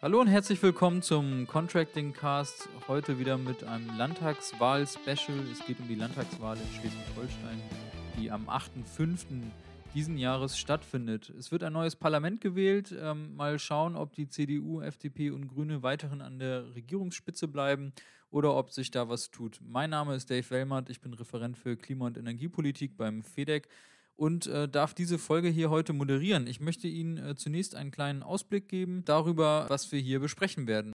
Hallo und herzlich willkommen zum Contracting Cast. Heute wieder mit einem Landtagswahl-Special. Es geht um die Landtagswahl in Schleswig-Holstein, die am 8.5. diesen Jahres stattfindet. Es wird ein neues Parlament gewählt. Ähm, mal schauen, ob die CDU, FDP und Grüne weiterhin an der Regierungsspitze bleiben oder ob sich da was tut. Mein Name ist Dave Wellmert. Ich bin Referent für Klima- und Energiepolitik beim FEDEC und äh, darf diese Folge hier heute moderieren. Ich möchte Ihnen äh, zunächst einen kleinen Ausblick geben darüber, was wir hier besprechen werden.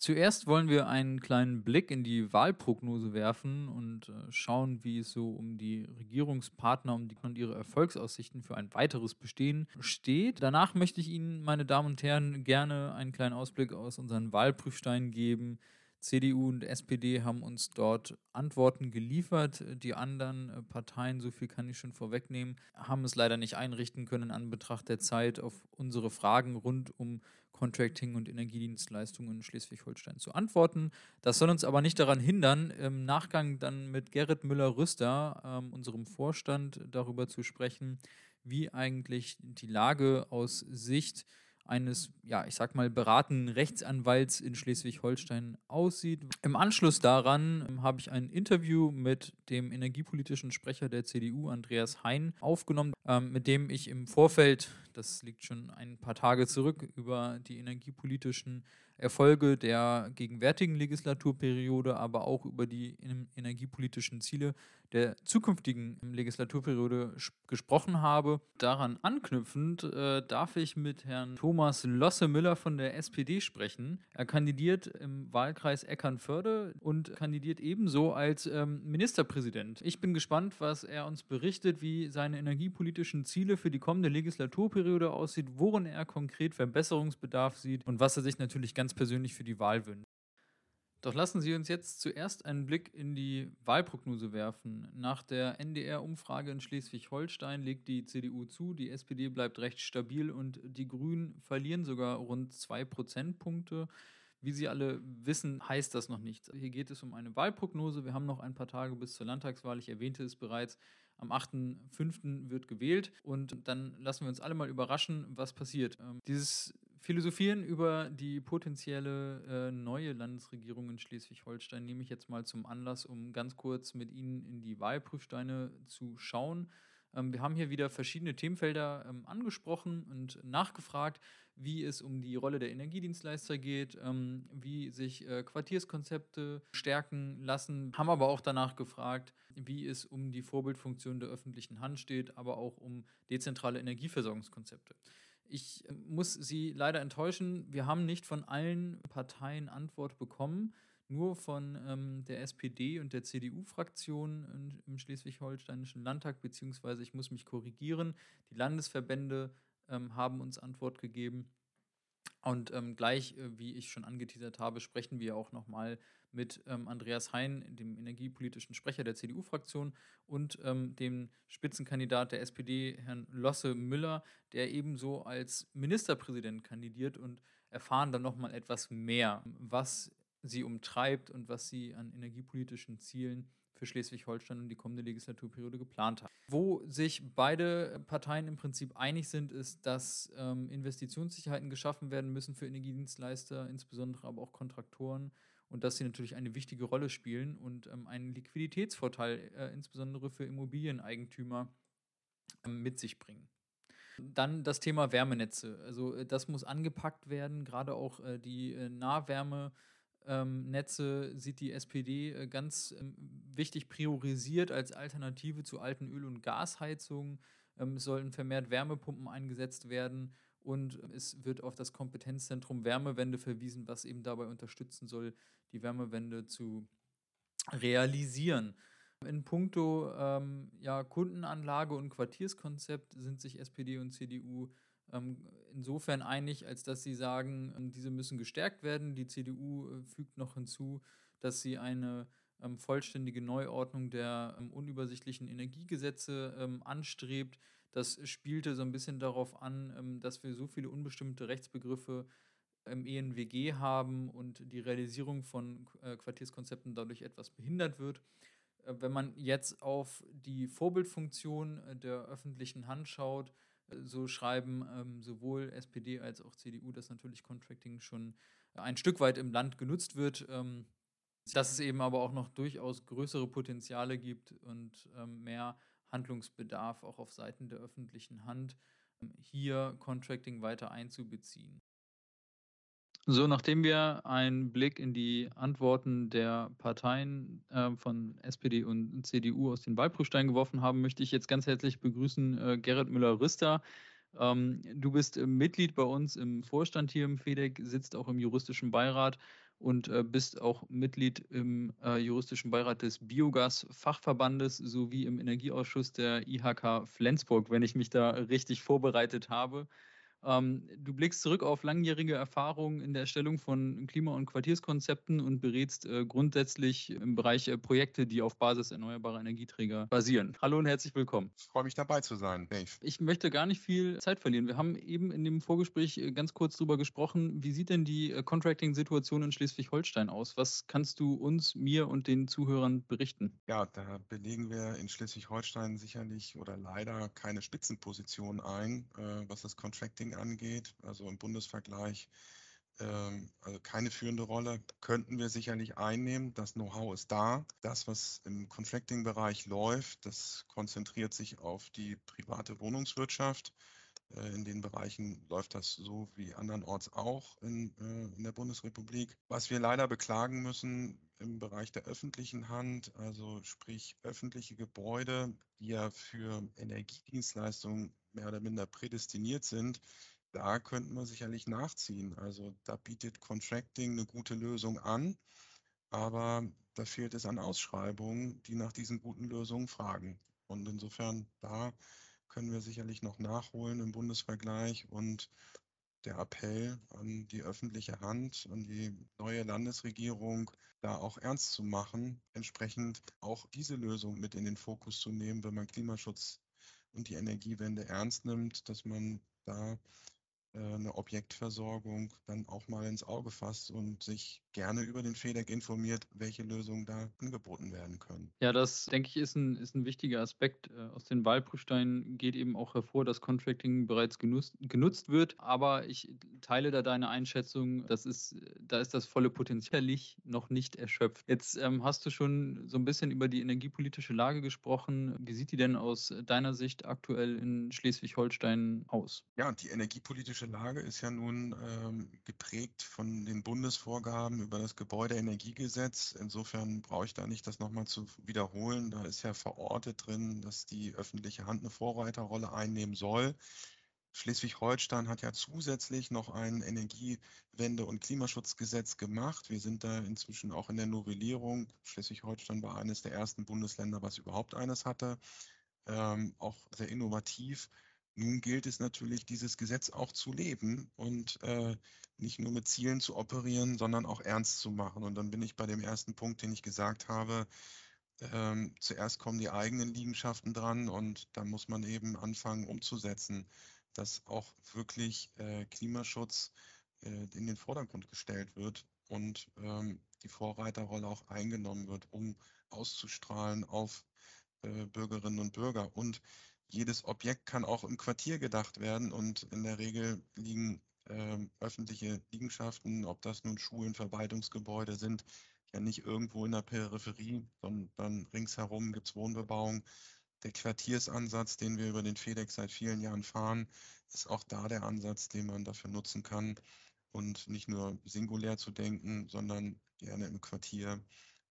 Zuerst wollen wir einen kleinen Blick in die Wahlprognose werfen und äh, schauen, wie es so um die Regierungspartner um die, und ihre Erfolgsaussichten für ein weiteres Bestehen steht. Danach möchte ich Ihnen, meine Damen und Herren, gerne einen kleinen Ausblick aus unseren Wahlprüfsteinen geben, CDU und SPD haben uns dort Antworten geliefert. Die anderen äh, Parteien, so viel kann ich schon vorwegnehmen, haben es leider nicht einrichten können an Betracht der Zeit auf unsere Fragen rund um Contracting und Energiedienstleistungen in Schleswig-Holstein zu antworten. Das soll uns aber nicht daran hindern, im Nachgang dann mit Gerrit Müller-Rüster, ähm, unserem Vorstand, darüber zu sprechen, wie eigentlich die Lage aus Sicht eines, ja, ich sag mal, beratenden Rechtsanwalts in Schleswig-Holstein aussieht. Im Anschluss daran ähm, habe ich ein Interview mit dem energiepolitischen Sprecher der CDU, Andreas Hein, aufgenommen, ähm, mit dem ich im Vorfeld, das liegt schon ein paar Tage zurück, über die energiepolitischen Erfolge der gegenwärtigen Legislaturperiode, aber auch über die energiepolitischen Ziele der zukünftigen Legislaturperiode gesprochen habe. Daran anknüpfend äh, darf ich mit Herrn Thomas Losse-Müller von der SPD sprechen. Er kandidiert im Wahlkreis Eckernförde und kandidiert ebenso als ähm, Ministerpräsident. Ich bin gespannt, was er uns berichtet, wie seine energiepolitischen Ziele für die kommende Legislaturperiode aussieht, worin er konkret Verbesserungsbedarf sieht und was er sich natürlich ganz persönlich für die Wahl wünscht. Doch lassen Sie uns jetzt zuerst einen Blick in die Wahlprognose werfen. Nach der NDR-Umfrage in Schleswig-Holstein legt die CDU zu, die SPD bleibt recht stabil und die Grünen verlieren sogar rund zwei Prozentpunkte. Wie Sie alle wissen, heißt das noch nichts. Hier geht es um eine Wahlprognose. Wir haben noch ein paar Tage bis zur Landtagswahl. Ich erwähnte es bereits. Am 8.5. wird gewählt und dann lassen wir uns alle mal überraschen, was passiert. Ähm, dieses Philosophieren über die potenzielle äh, neue Landesregierung in Schleswig-Holstein nehme ich jetzt mal zum Anlass, um ganz kurz mit Ihnen in die Wahlprüfsteine zu schauen. Ähm, wir haben hier wieder verschiedene Themenfelder ähm, angesprochen und nachgefragt, wie es um die Rolle der Energiedienstleister geht, ähm, wie sich äh, Quartierskonzepte stärken lassen, haben aber auch danach gefragt, wie es um die Vorbildfunktion der öffentlichen Hand steht, aber auch um dezentrale Energieversorgungskonzepte. Ich äh, muss Sie leider enttäuschen, wir haben nicht von allen Parteien Antwort bekommen, nur von ähm, der SPD und der CDU-Fraktion im Schleswig-Holsteinischen Landtag, beziehungsweise ich muss mich korrigieren, die Landesverbände ähm, haben uns Antwort gegeben. Und ähm, gleich, äh, wie ich schon angeteasert habe, sprechen wir auch nochmal mit ähm, Andreas Hein, dem energiepolitischen Sprecher der CDU-Fraktion, und ähm, dem Spitzenkandidat der SPD, Herrn Losse Müller, der ebenso als Ministerpräsident kandidiert und erfahren dann nochmal etwas mehr, was sie umtreibt und was sie an energiepolitischen Zielen für Schleswig-Holstein und die kommende Legislaturperiode geplant haben. Wo sich beide Parteien im Prinzip einig sind, ist, dass ähm, Investitionssicherheiten geschaffen werden müssen für Energiedienstleister, insbesondere aber auch Kontraktoren und dass sie natürlich eine wichtige Rolle spielen und ähm, einen Liquiditätsvorteil äh, insbesondere für Immobilieneigentümer äh, mit sich bringen. Dann das Thema Wärmenetze. Also äh, das muss angepackt werden, gerade auch äh, die äh, Nahwärme ähm, sieht die SPD äh, ganz ähm, wichtig priorisiert als Alternative zu alten Öl- und Gasheizungen. Ähm, es sollten vermehrt Wärmepumpen eingesetzt werden und es wird auf das Kompetenzzentrum Wärmewende verwiesen, was eben dabei unterstützen soll, die Wärmewende zu realisieren. In puncto ähm, ja, Kundenanlage und Quartierskonzept sind sich SPD und CDU ähm, insofern einig, als dass sie sagen, ähm, diese müssen gestärkt werden. Die CDU äh, fügt noch hinzu, dass sie eine ähm, vollständige Neuordnung der unübersichtlichen Energiegesetze anstrebt. Das spielte so ein bisschen darauf an, dass wir so viele unbestimmte Rechtsbegriffe im ENWG haben und die Realisierung von äh, Quartierskonzepten dadurch etwas behindert wird. Äh, wenn man jetzt auf die Vorbildfunktion der öffentlichen Hand schaut, so schreiben ähm, sowohl SPD als auch CDU, dass natürlich Contracting schon ein Stück weit im Land genutzt wird. Ähm, dass es eben aber auch noch durchaus größere Potenziale gibt und ähm, mehr Handlungsbedarf auch auf Seiten der öffentlichen Hand, ähm, hier Contracting weiter einzubeziehen. So, nachdem wir einen Blick in die Antworten der Parteien äh, von SPD und CDU aus den Wahlprüfstein geworfen haben, möchte ich jetzt ganz herzlich begrüßen äh, Gerrit Müller-Rüster. Ähm, du bist äh, Mitglied bei uns im Vorstand hier im FEDEC, sitzt auch im juristischen Beirat und äh, bist auch Mitglied im äh, juristischen Beirat des Biogas-Fachverbandes sowie im Energieausschuss der IHK Flensburg, wenn ich mich da richtig vorbereitet habe. Ähm, du blickst zurück auf langjährige Erfahrungen in der Erstellung von Klima- und Quartierskonzepten und berätst äh, grundsätzlich im Bereich äh, Projekte, die auf Basis erneuerbarer Energieträger basieren. Hallo und herzlich willkommen. Ich freue mich dabei zu sein, Dave. Ich möchte gar nicht viel Zeit verlieren. Wir haben eben in dem Vorgespräch äh, ganz kurz darüber gesprochen. Wie sieht denn die äh, Contracting-Situation in Schleswig-Holstein aus? Was kannst du uns, mir und den Zuhörern berichten? Ja, da belegen wir in Schleswig-Holstein sicherlich oder leider keine Spitzenposition ein, äh, was das Contracting Marketing angeht, also im Bundesvergleich, ähm, also keine führende Rolle, könnten wir sicherlich einnehmen. Das Know-how ist da. Das, was im Contracting-Bereich läuft, das konzentriert sich auf die private Wohnungswirtschaft. Äh, in den Bereichen läuft das so wie andernorts auch in, äh, in der Bundesrepublik. Was wir leider beklagen müssen im Bereich der öffentlichen Hand, also sprich öffentliche Gebäude, die ja für Energiedienstleistungen mehr oder minder prädestiniert sind, da könnten wir sicherlich nachziehen. Also da bietet Contracting eine gute Lösung an, aber da fehlt es an Ausschreibungen, die nach diesen guten Lösungen fragen. Und insofern, da können wir sicherlich noch nachholen im Bundesvergleich und der Appell an die öffentliche Hand, an die neue Landesregierung, da auch ernst zu machen, entsprechend auch diese Lösung mit in den Fokus zu nehmen, wenn man Klimaschutz und die Energiewende ernst nimmt, dass man da eine Objektversorgung dann auch mal ins Auge fasst und sich gerne über den FEDEC informiert, welche Lösungen da angeboten werden können. Ja, das denke ich ist ein, ist ein wichtiger Aspekt. Äh, aus den Wahlprüfsteinen geht eben auch hervor, dass Contracting bereits genutzt, genutzt wird. Aber ich teile da deine Einschätzung, das ist, da ist das volle Potenzial noch nicht erschöpft. Jetzt ähm, hast du schon so ein bisschen über die energiepolitische Lage gesprochen. Wie sieht die denn aus deiner Sicht aktuell in Schleswig-Holstein aus? Ja, die energiepolitische Lage ist ja nun ähm, geprägt von den Bundesvorgaben über das Gebäudeenergiegesetz. Insofern brauche ich da nicht das nochmal zu wiederholen. Da ist ja verortet drin, dass die öffentliche Hand eine Vorreiterrolle einnehmen soll. Schleswig-Holstein hat ja zusätzlich noch ein Energiewende- und Klimaschutzgesetz gemacht. Wir sind da inzwischen auch in der Novellierung. Schleswig-Holstein war eines der ersten Bundesländer, was überhaupt eines hatte. Ähm, auch sehr innovativ. Nun gilt es natürlich, dieses Gesetz auch zu leben und äh, nicht nur mit Zielen zu operieren, sondern auch ernst zu machen. Und dann bin ich bei dem ersten Punkt, den ich gesagt habe. Ähm, zuerst kommen die eigenen Liegenschaften dran und da muss man eben anfangen umzusetzen, dass auch wirklich äh, Klimaschutz äh, in den Vordergrund gestellt wird und ähm, die Vorreiterrolle auch eingenommen wird, um auszustrahlen auf äh, Bürgerinnen und Bürger. Und jedes Objekt kann auch im Quartier gedacht werden und in der Regel liegen ähm, öffentliche Liegenschaften, ob das nun Schulen, Verwaltungsgebäude sind, ja nicht irgendwo in der Peripherie, sondern ringsherum gibt es Wohnbebauung. Der Quartiersansatz, den wir über den FEDEX seit vielen Jahren fahren, ist auch da der Ansatz, den man dafür nutzen kann und nicht nur singulär zu denken, sondern gerne im Quartier,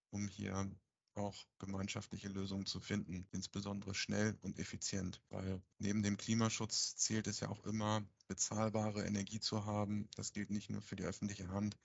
um hier auch gemeinschaftliche Lösungen zu finden, insbesondere schnell und effizient, weil neben dem Klimaschutz zählt es ja auch immer, bezahlbare Energie zu haben. Das gilt nicht nur für die öffentliche Hand,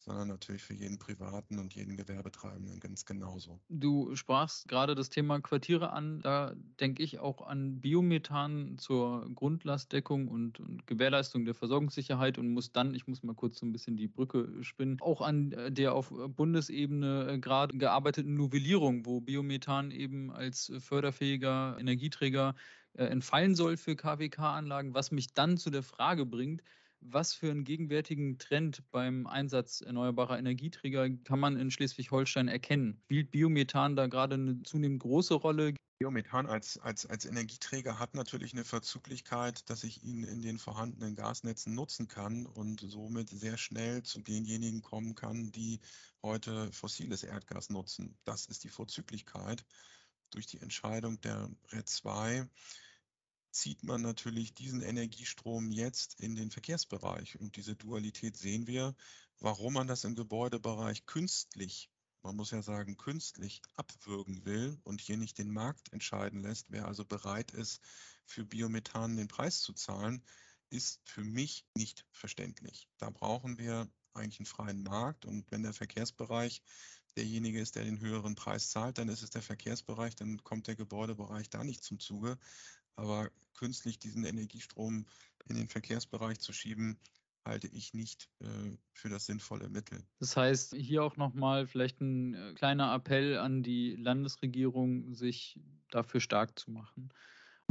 sondern natürlich für jeden Privaten und jeden Gewerbetreibenden ganz genauso. Du sprachst gerade das Thema Quartiere an. Da denke ich auch an Biomethan zur Grundlastdeckung und, und, Gewährleistung der Versorgungssicherheit und muss dann, ich muss mal kurz so ein bisschen die Brücke spinnen, auch an äh, der auf Bundesebene äh, gerade gearbeiteten Novellierung, wo Biomethan eben als förderfähiger Energieträger äh, entfallen soll für KWK-Anlagen, was mich dann zu der Frage bringt, Was für einen gegenwärtigen Trend beim Einsatz erneuerbarer Energieträger kann man in Schleswig-Holstein erkennen? Spielt Biomethan da gerade eine zunehmend große Rolle? Biomethan als, als, als Energieträger hat natürlich eine Verzüglichkeit, dass ich ihn in den vorhandenen Gasnetzen nutzen kann und somit sehr schnell zu denjenigen kommen kann, die heute fossiles Erdgas nutzen. Das ist die Vorzüglichkeit. Durch die Entscheidung der RED 2 zieht man natürlich diesen Energiestrom jetzt in den Verkehrsbereich. Und diese Dualität sehen wir, warum man das im Gebäudebereich künstlich man muss ja sagen, künstlich abwürgen will und hier nicht den Markt entscheiden lässt, wer also bereit ist, für Biomethan den Preis zu zahlen, ist für mich nicht verständlich. Da brauchen wir eigentlich einen freien Markt und wenn der Verkehrsbereich derjenige ist, der den höheren Preis zahlt, dann ist es der Verkehrsbereich, dann kommt der Gebäudebereich da nicht zum Zuge. Aber künstlich diesen Energiestrom in den Verkehrsbereich zu schieben, halte ich nicht äh, für das sinnvolle Mittel. Das heißt, hier auch nochmal vielleicht ein äh, kleiner Appell an die Landesregierung, sich dafür stark zu machen.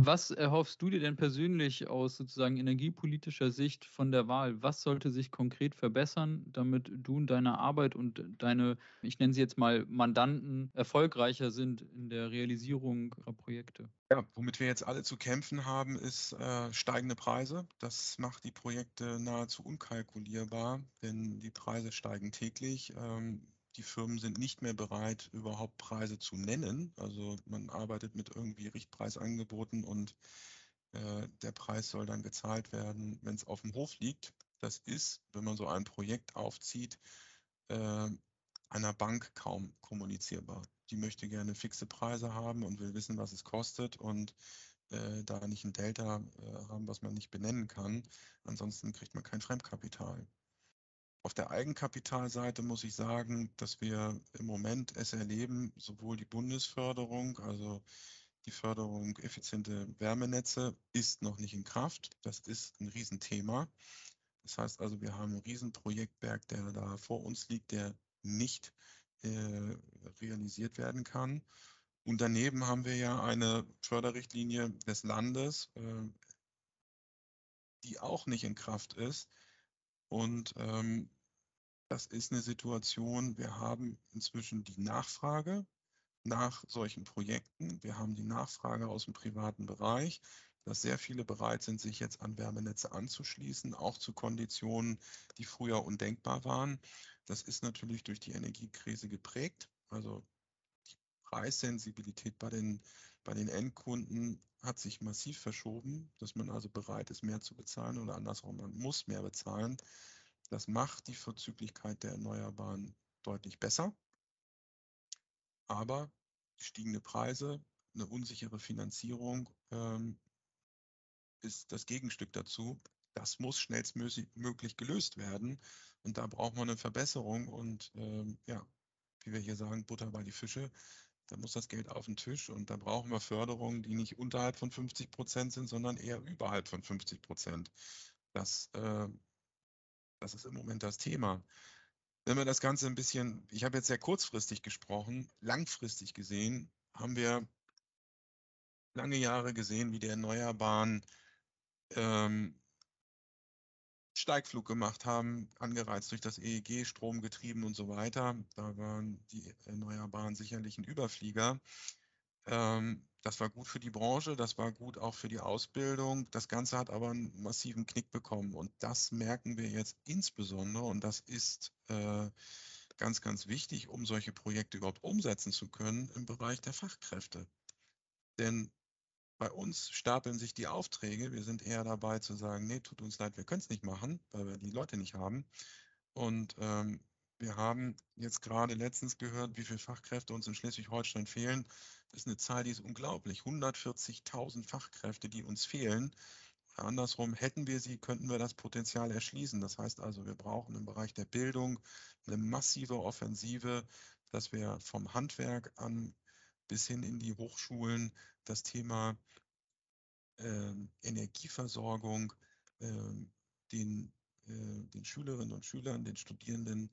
Was erhoffst du dir denn persönlich aus sozusagen energiepolitischer Sicht von der Wahl? Was sollte sich konkret verbessern, damit du in deiner Arbeit und deine, ich nenne sie jetzt mal Mandanten, erfolgreicher sind in der Realisierung ihrer Projekte? Ja, womit wir jetzt alle zu kämpfen haben, ist äh, steigende Preise. Das macht die Projekte nahezu unkalkulierbar, denn die Preise steigen täglich. Ähm, die Firmen sind nicht mehr bereit, überhaupt Preise zu nennen. Also man arbeitet mit irgendwie Richtpreisangeboten und äh, der Preis soll dann gezahlt werden, wenn es auf dem Hof liegt. Das ist, wenn man so ein Projekt aufzieht, äh, einer Bank kaum kommunizierbar. Die möchte gerne fixe Preise haben und will wissen, was es kostet und äh, da nicht ein Delta äh, haben, was man nicht benennen kann. Ansonsten kriegt man kein Fremdkapital. Auf der Eigenkapitalseite muss ich sagen, dass wir im Moment es erleben, sowohl die Bundesförderung, also die Förderung effiziente Wärmenetze ist noch nicht in Kraft. Das ist ein Riesenthema. Das heißt also, wir haben einen Riesenprojektberg, der da vor uns liegt, der nicht äh, realisiert werden kann. Und daneben haben wir ja eine Förderrichtlinie des Landes, äh, die auch nicht in Kraft ist, und ähm, das ist eine Situation, wir haben inzwischen die Nachfrage nach solchen Projekten. Wir haben die Nachfrage aus dem privaten Bereich, dass sehr viele bereit sind, sich jetzt an Wärmenetze anzuschließen, auch zu Konditionen, die früher undenkbar waren. Das ist natürlich durch die Energiekrise geprägt. Also die Preissensibilität bei den, bei den Endkunden hat sich massiv verschoben, dass man also bereit ist, mehr zu bezahlen oder andersrum, man muss mehr bezahlen. Das macht die Verzüglichkeit der Erneuerbaren deutlich besser. Aber gestiegene Preise, eine unsichere Finanzierung ähm, ist das Gegenstück dazu. Das muss schnellstmöglich gelöst werden. Und da braucht man eine Verbesserung. Und ähm, ja, wie wir hier sagen, Butter bei die Fische. Da muss das Geld auf den Tisch und da brauchen wir Förderungen, die nicht unterhalb von 50 Prozent sind, sondern eher überhalb von 50 Prozent. Das, äh, das ist im Moment das Thema. Wenn wir das Ganze ein bisschen, ich habe jetzt sehr kurzfristig gesprochen, langfristig gesehen, haben wir lange Jahre gesehen, wie die Erneuerbaren ähm, Steigflug gemacht haben, angereizt durch das EEG, stromgetrieben und so weiter. Da waren die Erneuerbaren sicherlich ein Überflieger. Ähm, das war gut für die Branche, das war gut auch für die Ausbildung. Das Ganze hat aber einen massiven Knick bekommen und das merken wir jetzt insbesondere und das ist äh, ganz, ganz wichtig, um solche Projekte überhaupt umsetzen zu können im Bereich der Fachkräfte. Denn bei uns stapeln sich die Aufträge. Wir sind eher dabei zu sagen, nee, tut uns leid, wir können es nicht machen, weil wir die Leute nicht haben. Und ähm, wir haben jetzt gerade letztens gehört, wie viele Fachkräfte uns in Schleswig-Holstein fehlen. Das ist eine Zahl, die ist unglaublich. 140.000 Fachkräfte, die uns fehlen. Andersrum, hätten wir sie, könnten wir das Potenzial erschließen. Das heißt also, wir brauchen im Bereich der Bildung eine massive Offensive, dass wir vom Handwerk an bis hin in die Hochschulen das Thema äh, Energieversorgung äh, den, äh, den Schülerinnen und Schülern, den Studierenden,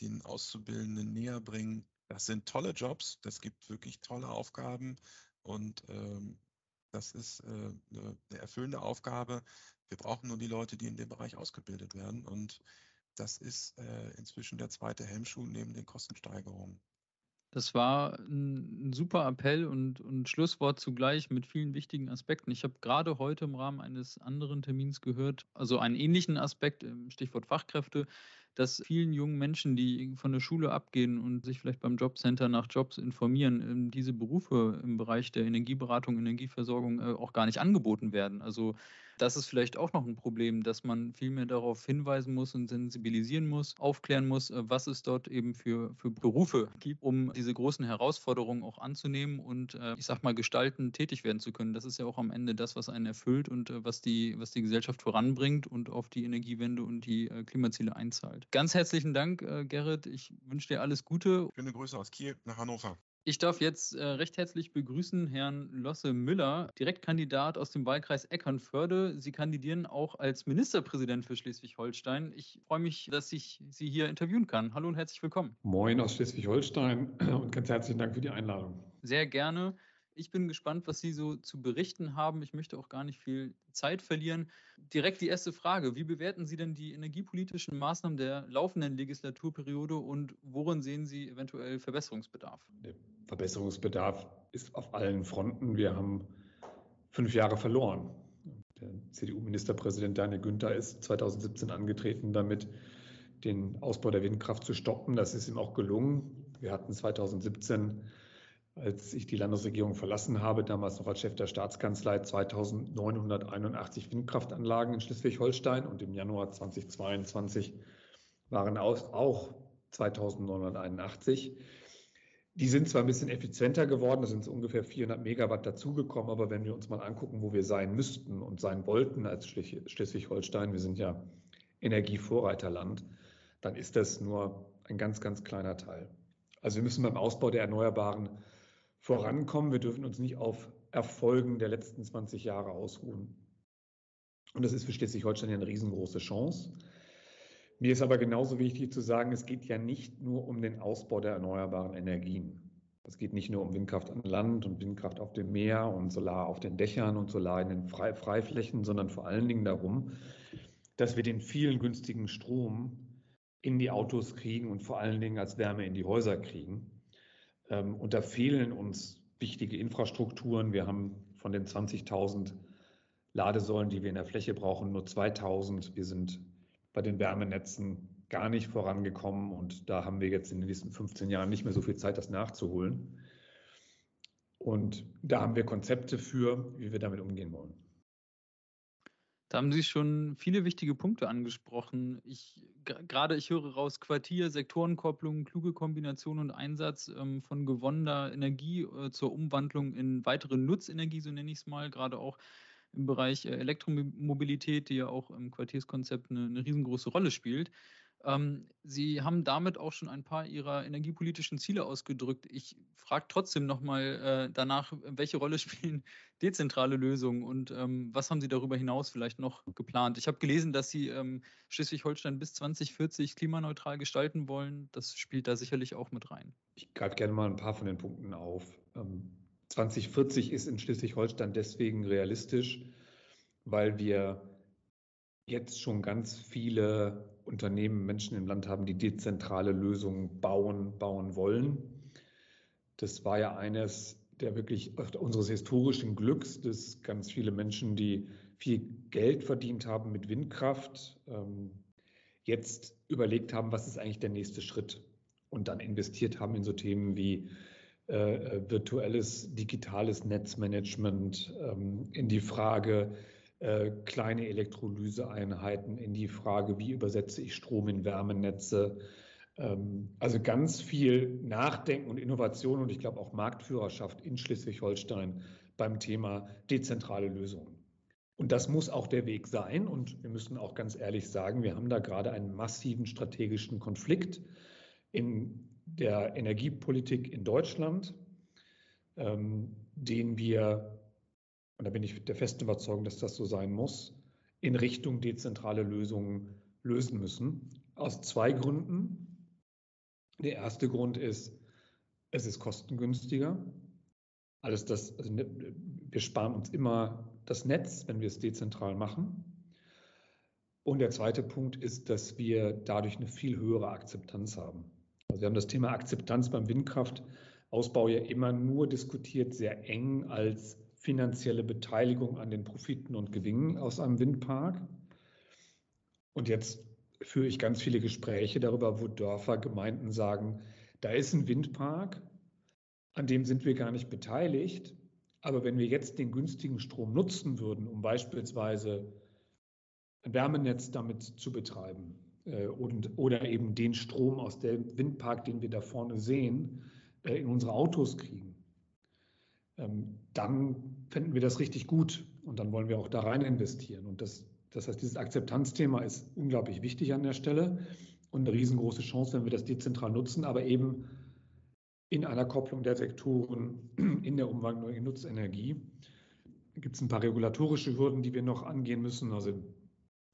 den Auszubildenden näher bringen. Das sind tolle Jobs, das gibt wirklich tolle Aufgaben und ähm, Das ist äh, eine, eine erfüllende Aufgabe. Wir brauchen nur die Leute, die in dem Bereich ausgebildet werden. Und das ist äh, inzwischen der zweite Hemmschuh neben den Kostensteigerungen. Das war ein, ein super Appell und, und Schlusswort zugleich mit vielen wichtigen Aspekten. Ich habe gerade heute im Rahmen eines anderen Termins gehört, also einen ähnlichen Aspekt, Stichwort Fachkräfte, dass vielen jungen Menschen, die von der Schule abgehen und sich vielleicht beim Jobcenter nach Jobs informieren, ähm, diese Berufe im Bereich der Energieberatung, Energieversorgung äh, auch gar nicht angeboten werden. Also das ist vielleicht auch noch ein Problem, dass man viel mehr darauf hinweisen muss und sensibilisieren muss, aufklären muss, äh, was es dort eben für, für Berufe gibt, um diese großen Herausforderungen auch anzunehmen und, äh, ich sag mal, gestalten, tätig werden zu können. Das ist ja auch am Ende das, was einen erfüllt und was die, was die Gesellschaft voranbringt und auf die Energiewende und die Klimaziele einzahlt. Ganz herzlichen Dank, äh, Gerrit. Ich wünsche dir alles Gute. Schöne Grüße aus Kiel nach Hannover. Ich darf jetzt äh, recht herzlich begrüßen Herrn Losse Müller, Direktkandidat aus dem Wahlkreis Eckernförde. Sie kandidieren auch als Ministerpräsident für Schleswig-Holstein. Ich freue mich, dass ich Sie hier interviewen kann. Hallo und herzlich willkommen. Moin aus Schleswig-Holstein und ganz herzlichen Dank für die Einladung. Sehr gerne. Ich bin gespannt, was Sie so zu berichten haben. Ich möchte auch gar nicht viel Zeit verlieren. Direkt die erste Frage. Wie bewerten Sie denn die energiepolitischen Maßnahmen der laufenden Legislaturperiode und worin sehen Sie eventuell Verbesserungsbedarf? Der Verbesserungsbedarf ist auf allen Fronten. Wir haben fünf Jahre verloren. Der CDU-Ministerpräsident Daniel Günther ist 2017 angetreten, damit den Ausbau der Windkraft zu stoppen. Das ist ihm auch gelungen. Wir hatten 2017 als ich die Landesregierung verlassen habe, damals noch als Chef der Staatskanzlei, 2981 Windkraftanlagen in Schleswig-Holstein und im Januar 2022 waren auch 2981. Die sind zwar ein bisschen effizienter geworden, da sind so ungefähr 400 Megawatt dazugekommen, aber wenn wir uns mal angucken, wo wir sein müssten und sein wollten als Schleswig-Holstein, wir sind ja Energievorreiterland, dann ist das nur ein ganz, ganz kleiner Teil. Also wir müssen beim Ausbau der Erneuerbaren vorankommen. Wir dürfen uns nicht auf Erfolgen der letzten 20 Jahre ausruhen. Und das ist für Schleswig-Holstein eine riesengroße Chance. Mir ist aber genauso wichtig zu sagen, es geht ja nicht nur um den Ausbau der erneuerbaren Energien. Es geht nicht nur um Windkraft an Land und Windkraft auf dem Meer und Solar auf den Dächern und Solar in den Freiflächen, sondern vor allen Dingen darum, dass wir den vielen günstigen Strom in die Autos kriegen und vor allen Dingen als Wärme in die Häuser kriegen. Ähm, und da fehlen uns wichtige Infrastrukturen. Wir haben von den 20.000 Ladesäulen, die wir in der Fläche brauchen, nur 2.000. Wir sind bei den Wärmenetzen gar nicht vorangekommen und da haben wir jetzt in den nächsten 15 Jahren nicht mehr so viel Zeit, das nachzuholen. Und da haben wir Konzepte für, wie wir damit umgehen wollen. Da haben Sie schon viele wichtige Punkte angesprochen. Ich, gerade ich höre raus Quartier, Sektorenkopplung, kluge Kombination und Einsatz ähm, von gewonnener Energie äh, zur Umwandlung in weitere Nutzenergie, so nenne ich es mal, gerade auch im Bereich äh, Elektromobilität, die ja auch im Quartierskonzept eine, eine riesengroße Rolle spielt. Ähm, Sie haben damit auch schon ein paar Ihrer energiepolitischen Ziele ausgedrückt. Ich frage trotzdem nochmal äh, danach, welche Rolle spielen dezentrale Lösungen und ähm, was haben Sie darüber hinaus vielleicht noch geplant? Ich habe gelesen, dass Sie ähm, Schleswig-Holstein bis 2040 klimaneutral gestalten wollen. Das spielt da sicherlich auch mit rein. Ich greife gerne mal ein paar von den Punkten auf. 2040 ähm, ist in Schleswig-Holstein deswegen realistisch, weil wir jetzt schon ganz viele Unternehmen, Menschen im Land haben, die dezentrale Lösungen bauen, bauen wollen. Das war ja eines der wirklich unseres historischen Glücks, dass ganz viele Menschen, die viel Geld verdient haben mit Windkraft, ähm, jetzt überlegt haben, was ist eigentlich der nächste Schritt und dann investiert haben in so Themen wie äh, äh virtuelles digitales Netzmanagement, ähm, in die Frage, äh, kleine Elektrolyseeinheiten in die Frage, wie übersetze ich Strom in Wärmenetze. Ähm, also ganz viel Nachdenken und Innovation und ich glaube auch Marktführerschaft in Schleswig-Holstein beim Thema dezentrale Lösungen. Und das muss auch der Weg sein. Und wir müssen auch ganz ehrlich sagen, wir haben da gerade einen massiven strategischen Konflikt in der Energiepolitik in Deutschland, ähm, den wir und da bin ich der festen Überzeugung, dass das so sein muss, in Richtung dezentrale Lösungen lösen müssen. Aus zwei Gründen. Der erste Grund ist, es ist kostengünstiger. Alles das, also ne, wir sparen uns immer das Netz, wenn wir es dezentral machen. Und der zweite Punkt ist, dass wir dadurch eine viel höhere Akzeptanz haben. Also wir haben das Thema Akzeptanz beim Windkraftausbau ja immer nur diskutiert, sehr eng als finanzielle Beteiligung an den Profiten und Gewinnen aus einem Windpark. Und jetzt führe ich ganz viele Gespräche darüber, wo Dörfer, Gemeinden sagen, da ist ein Windpark, an dem sind wir gar nicht beteiligt. Aber wenn wir jetzt den günstigen Strom nutzen würden, um beispielsweise ein Wärmenetz damit zu betreiben äh, und, oder eben den Strom aus dem Windpark, den wir da vorne sehen, äh, in unsere Autos kriegen, ähm, dann fänden wir das richtig gut und dann wollen wir auch da rein investieren. Und das, das heißt, dieses Akzeptanzthema ist unglaublich wichtig an der Stelle und eine riesengroße Chance, wenn wir das dezentral nutzen, aber eben in einer Kopplung der Sektoren, in der Umwandlung in Nutzenergie. Gibt es ein paar regulatorische Hürden, die wir noch angehen müssen. Also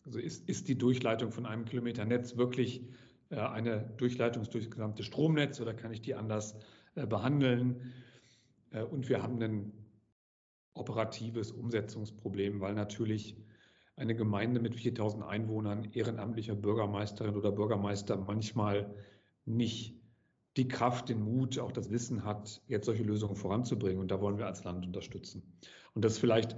also ist, ist die Durchleitung von einem Kilometer Netz wirklich äh, eine Durchleitung durchs gesamte Stromnetz oder kann ich die anders äh, behandeln? Äh, und wir haben ein operatives Umsetzungsproblem, weil natürlich eine Gemeinde mit 4000 Einwohnern, ehrenamtlicher Bürgermeisterin oder Bürgermeister manchmal nicht die Kraft, den Mut, auch das Wissen hat, jetzt solche Lösungen voranzubringen. Und da wollen wir als Land unterstützen. Und das vielleicht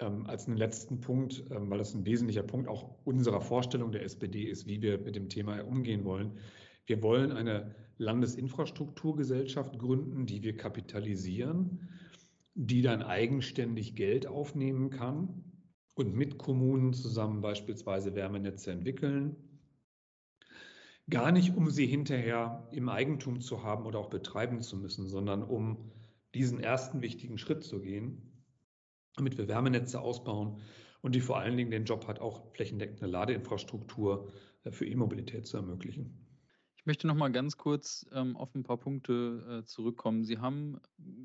ähm, als einen letzten Punkt, ähm, weil das ein wesentlicher Punkt auch unserer Vorstellung der SPD ist, wie wir mit dem Thema umgehen wollen. Wir wollen eine Landesinfrastrukturgesellschaft gründen, die wir kapitalisieren, die dann eigenständig Geld aufnehmen kann und mit Kommunen zusammen beispielsweise Wärmenetze entwickeln. Gar nicht, um sie hinterher im Eigentum zu haben oder auch betreiben zu müssen, sondern um diesen ersten wichtigen Schritt zu gehen damit wir Wärmenetze ausbauen und die vor allen Dingen den Job hat, auch flächendeckende Ladeinfrastruktur äh, für E-Mobilität zu ermöglichen. Ich möchte noch mal ganz kurz ähm, auf ein paar Punkte äh, zurückkommen. Sie haben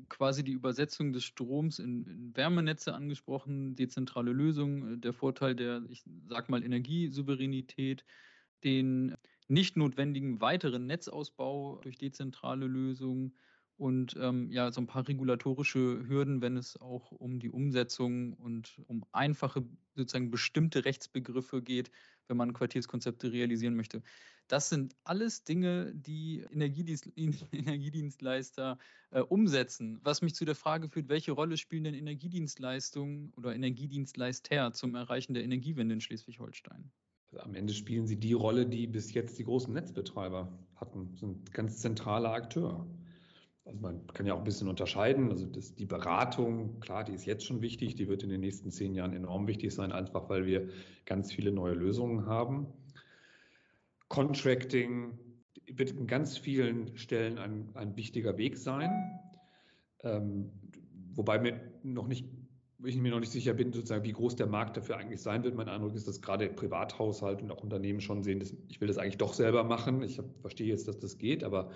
quasi die Übersetzung des Stroms in, in Wärmenetze angesprochen, dezentrale Lösung, äh, der Vorteil der, ich sag mal, Energiesouveränität, den nicht notwendigen weiteren Netzausbau durch dezentrale Lösungen, und ähm, ja, so ein paar regulatorische Hürden, wenn es auch um die Umsetzung und um einfache, sozusagen bestimmte Rechtsbegriffe geht, wenn man Quartierskonzepte realisieren möchte. Das sind alles Dinge, die Energiedienst, Energiedienstleister äh, umsetzen. Was mich zu der Frage führt, welche Rolle spielen denn Energiedienstleistungen oder Energiedienstleister zum Erreichen der Energiewende in Schleswig-Holstein? Also am Ende spielen sie die Rolle, die bis jetzt die großen Netzbetreiber hatten, sind ganz zentraler Akteur. Also man kann ja auch ein bisschen unterscheiden. Also das, die Beratung, klar, die ist jetzt schon wichtig, die wird in den nächsten zehn Jahren enorm wichtig sein, einfach weil wir ganz viele neue Lösungen haben. Contracting wird in ganz vielen Stellen ein, ein wichtiger Weg sein, ähm, wobei mir noch nicht ich mir noch nicht sicher bin, sozusagen, wie groß der Markt dafür eigentlich sein wird. Mein Eindruck ist, dass gerade Privathaushalt und auch Unternehmen schon sehen, dass ich will das eigentlich doch selber machen. Ich verstehe jetzt, dass das geht, aber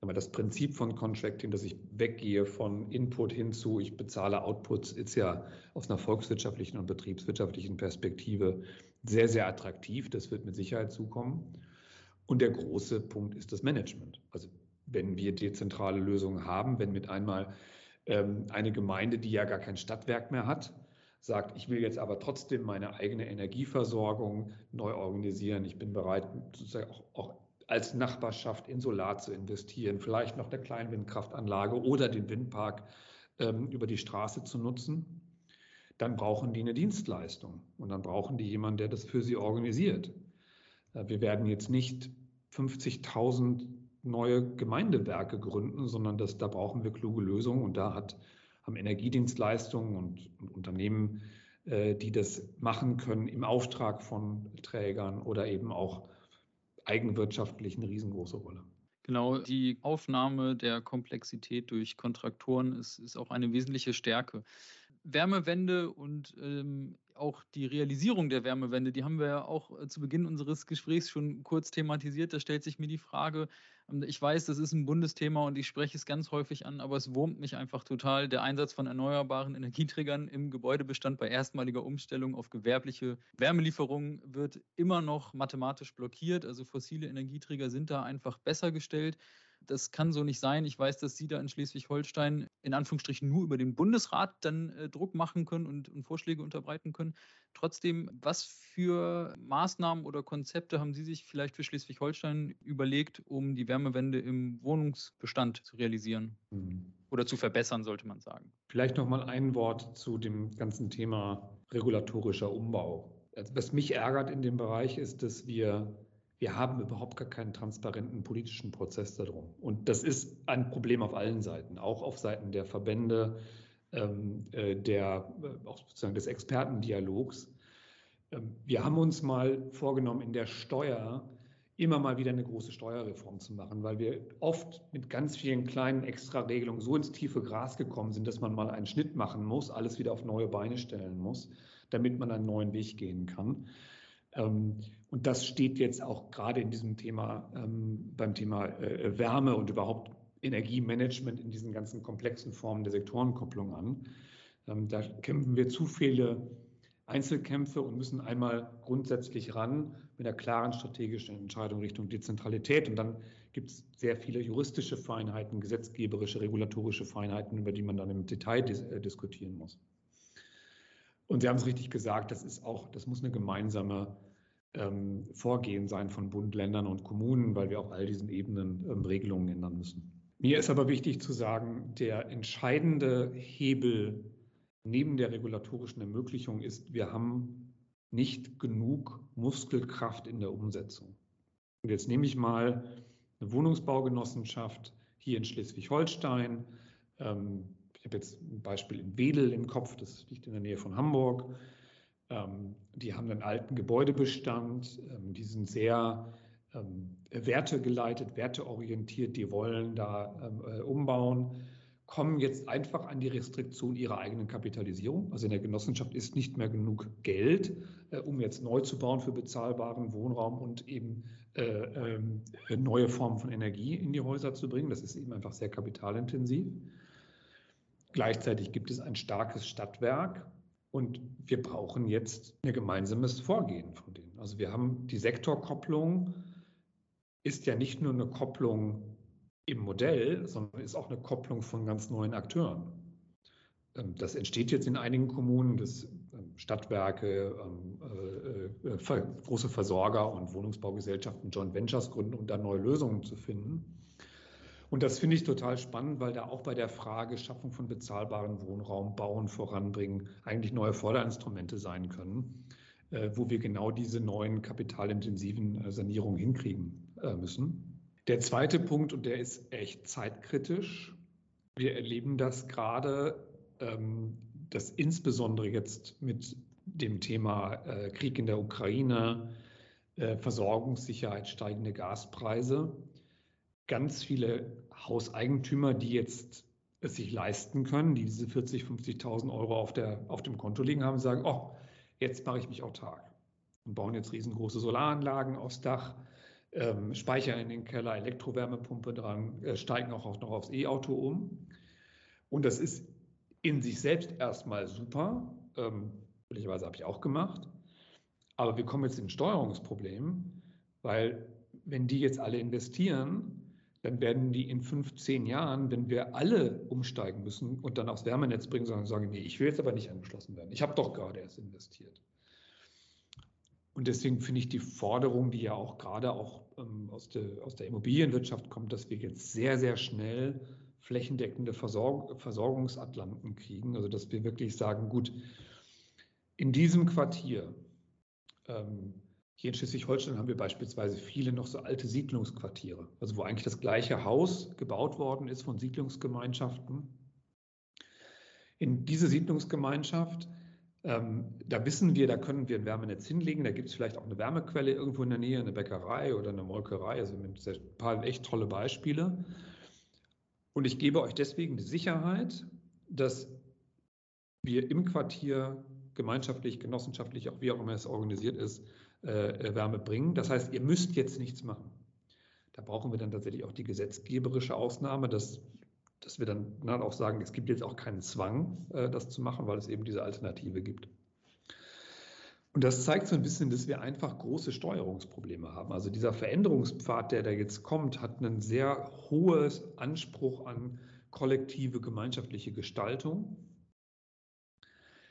aber das Prinzip von Contracting, dass ich weggehe von Input hin zu, ich bezahle Outputs, ist ja aus einer volkswirtschaftlichen und betriebswirtschaftlichen Perspektive sehr, sehr attraktiv. Das wird mit Sicherheit zukommen. Und der große Punkt ist das Management. Also wenn wir dezentrale Lösungen haben, wenn mit einmal ähm, eine Gemeinde, die ja gar kein Stadtwerk mehr hat, sagt, ich will jetzt aber trotzdem meine eigene Energieversorgung neu organisieren. Ich bin bereit, sozusagen auch, auch als Nachbarschaft in Solar zu investieren, vielleicht noch der Kleinwindkraftanlage oder den Windpark ähm, über die Straße zu nutzen, dann brauchen die eine Dienstleistung und dann brauchen die jemanden, der das für sie organisiert. Äh, wir werden jetzt nicht 50.000 neue Gemeindewerke gründen, sondern das, da brauchen wir kluge Lösungen und da hat, haben Energiedienstleistungen und, und Unternehmen, äh, die das machen können im Auftrag von Trägern oder eben auch eigenwirtschaftlich eine riesengroße Rolle. Genau, die Aufnahme der Komplexität durch Kontraktoren ist, ist auch eine wesentliche Stärke. Wärmewende und ähm, auch die Realisierung der Wärmewende, die haben wir ja auch äh, zu Beginn unseres Gesprächs schon kurz thematisiert. Da stellt sich mir die Frage, ähm, ich weiß, das ist ein Bundesthema und ich spreche es ganz häufig an, aber es wurmt mich einfach total. Der Einsatz von erneuerbaren Energieträgern im Gebäudebestand bei erstmaliger Umstellung auf gewerbliche Wärmelieferungen wird immer noch mathematisch blockiert. Also fossile Energieträger sind da einfach besser gestellt. Das kann so nicht sein. Ich weiß, dass Sie da in Schleswig-Holstein in Anführungsstrichen nur über den Bundesrat dann äh, Druck machen können und, und, Vorschläge unterbreiten können. Trotzdem, was für Maßnahmen oder Konzepte haben Sie sich vielleicht für Schleswig-Holstein überlegt, um die Wärmewende im Wohnungsbestand zu realisieren? Mhm. Oder zu verbessern, sollte man sagen. Vielleicht noch mal ein Wort zu dem ganzen Thema regulatorischer Umbau. Also was mich ärgert in dem Bereich ist, dass wir wir haben überhaupt gar keinen transparenten politischen Prozess darum. Und das ist ein Problem auf allen Seiten, auch auf Seiten der Verbände, ähm, äh, der, äh, auch sozusagen des Expertendialogs. Ähm, wir haben uns mal vorgenommen, in der Steuer immer mal wieder eine große Steuerreform zu machen, weil wir oft mit ganz vielen kleinen Extraregelungen so ins tiefe Gras gekommen sind, dass man mal einen Schnitt machen muss, alles wieder auf neue Beine stellen muss, damit man einen neuen Weg gehen kann. Ähm, und das steht jetzt auch gerade in diesem Thema, ähm, beim Thema äh, Wärme und überhaupt Energiemanagement in diesen ganzen komplexen Formen der Sektorenkopplung an. Ähm, da kämpfen wir zu viele Einzelkämpfe und müssen einmal grundsätzlich ran mit einer klaren strategischen Entscheidung Richtung Dezentralität. Und dann gibt es sehr viele juristische Feinheiten, gesetzgeberische, regulatorische Feinheiten, über die man dann im Detail dis äh, diskutieren muss. Und Sie haben es richtig gesagt, das ist auch, das muss eine gemeinsame ähm, Vorgehen sein von Bund, Ländern und Kommunen, weil wir auf all diesen Ebenen ähm, Regelungen ändern müssen. Mir ist aber wichtig zu sagen, der entscheidende Hebel neben der regulatorischen Ermöglichung ist, wir haben nicht genug Muskelkraft in der Umsetzung. Und jetzt nehme ich mal eine Wohnungsbaugenossenschaft hier in Schleswig-Holstein. Ähm, ich habe jetzt ein Beispiel in Wedel im Kopf, das liegt in der Nähe von Hamburg. Ähm, die haben einen alten Gebäudebestand, ähm, die sind sehr ähm, wertegeleitet, werteorientiert, die wollen da äh, umbauen, kommen jetzt einfach an die Restriktion ihrer eigenen Kapitalisierung. Also in der Genossenschaft ist nicht mehr genug Geld, äh, um jetzt neu zu bauen für bezahlbaren Wohnraum und eben äh, neue Formen von Energie in die Häuser zu bringen. Das ist eben einfach sehr kapitalintensiv. Gleichzeitig gibt es ein starkes Stadtwerk, und wir brauchen jetzt ein gemeinsames Vorgehen von denen. Also wir haben die Sektorkopplung, ist ja nicht nur eine Kopplung im Modell, sondern ist auch eine Kopplung von ganz neuen Akteuren. Ähm, das entsteht jetzt in einigen Kommunen, dass ähm, Stadtwerke, ähm, äh, äh, große Versorger und Wohnungsbaugesellschaften Joint Ventures gründen, um da neue Lösungen zu finden. Und das finde ich total spannend, weil da auch bei der Frage Schaffung von bezahlbaren Wohnraum, Bauen voranbringen, eigentlich neue Förderinstrumente sein können, äh, wo wir genau diese neuen kapitalintensiven äh, Sanierungen hinkriegen äh, müssen. Der zweite Punkt, und der ist echt zeitkritisch, wir erleben das gerade, ähm, dass insbesondere jetzt mit dem Thema Krieg in der Ukraine, Versorgungssicherheit, steigende Gaspreise, ganz viele Hauseigentümer, die jetzt es sich leisten können, die diese 40, 50.000 Euro auf, der, auf dem Konto liegen haben, sagen, oh, jetzt mache ich mich autark und bauen jetzt riesengroße Solaranlagen aufs Dach, ähm, speichern in den Keller, Elektrowärmepumpe dran, äh, steigen auch, noch aufs E-Auto um. Und das ist in sich selbst erstmal super. Ähm, Möglicherweise habe ich auch gemacht. Aber wir kommen jetzt in ein Steuerungsproblem, weil wenn die jetzt alle investieren, dann werden die in 15 Jahren, wenn wir alle umsteigen müssen und dann aufs Wärmenetz bringen, sagen, sagen nee, ich will jetzt aber nicht angeschlossen werden. Ich habe doch gerade erst investiert. Und deswegen finde ich die Forderung, die ja auch gerade auch ähm, aus, der, aus der Immobilienwirtschaft kommt, dass wir jetzt sehr, sehr schnell flächendeckende Versorg Versorgungsatlanten kriegen. Also dass wir wirklich sagen, gut, in diesem Quartier ähm, hier in Schleswig-Holstein haben wir beispielsweise viele noch so alte Siedlungsquartiere, also wo eigentlich das gleiche Haus gebaut worden ist von Siedlungsgemeinschaften. In diese Siedlungsgemeinschaft, ähm, da wissen wir, da können wir ein Wärmenetz hinlegen, da gibt es vielleicht auch eine Wärmequelle irgendwo in der Nähe, eine Bäckerei oder eine Molkerei, also mit ein paar echt tolle Beispiele. Und ich gebe euch deswegen die Sicherheit, dass wir im Quartier gemeinschaftlich, genossenschaftlich, auch wie auch immer es organisiert ist, äh, Wärme bringen. Das heißt, ihr müsst jetzt nichts machen. Da brauchen wir dann tatsächlich auch die gesetzgeberische Ausnahme, dass, dass wir dann, dann auch sagen, es gibt jetzt auch keinen Zwang, äh, das zu machen, weil es eben diese Alternative gibt. Und das zeigt so ein bisschen, dass wir einfach große Steuerungsprobleme haben. Also dieser Veränderungspfad, der da jetzt kommt, hat einen sehr hohen Anspruch an kollektive gemeinschaftliche Gestaltung,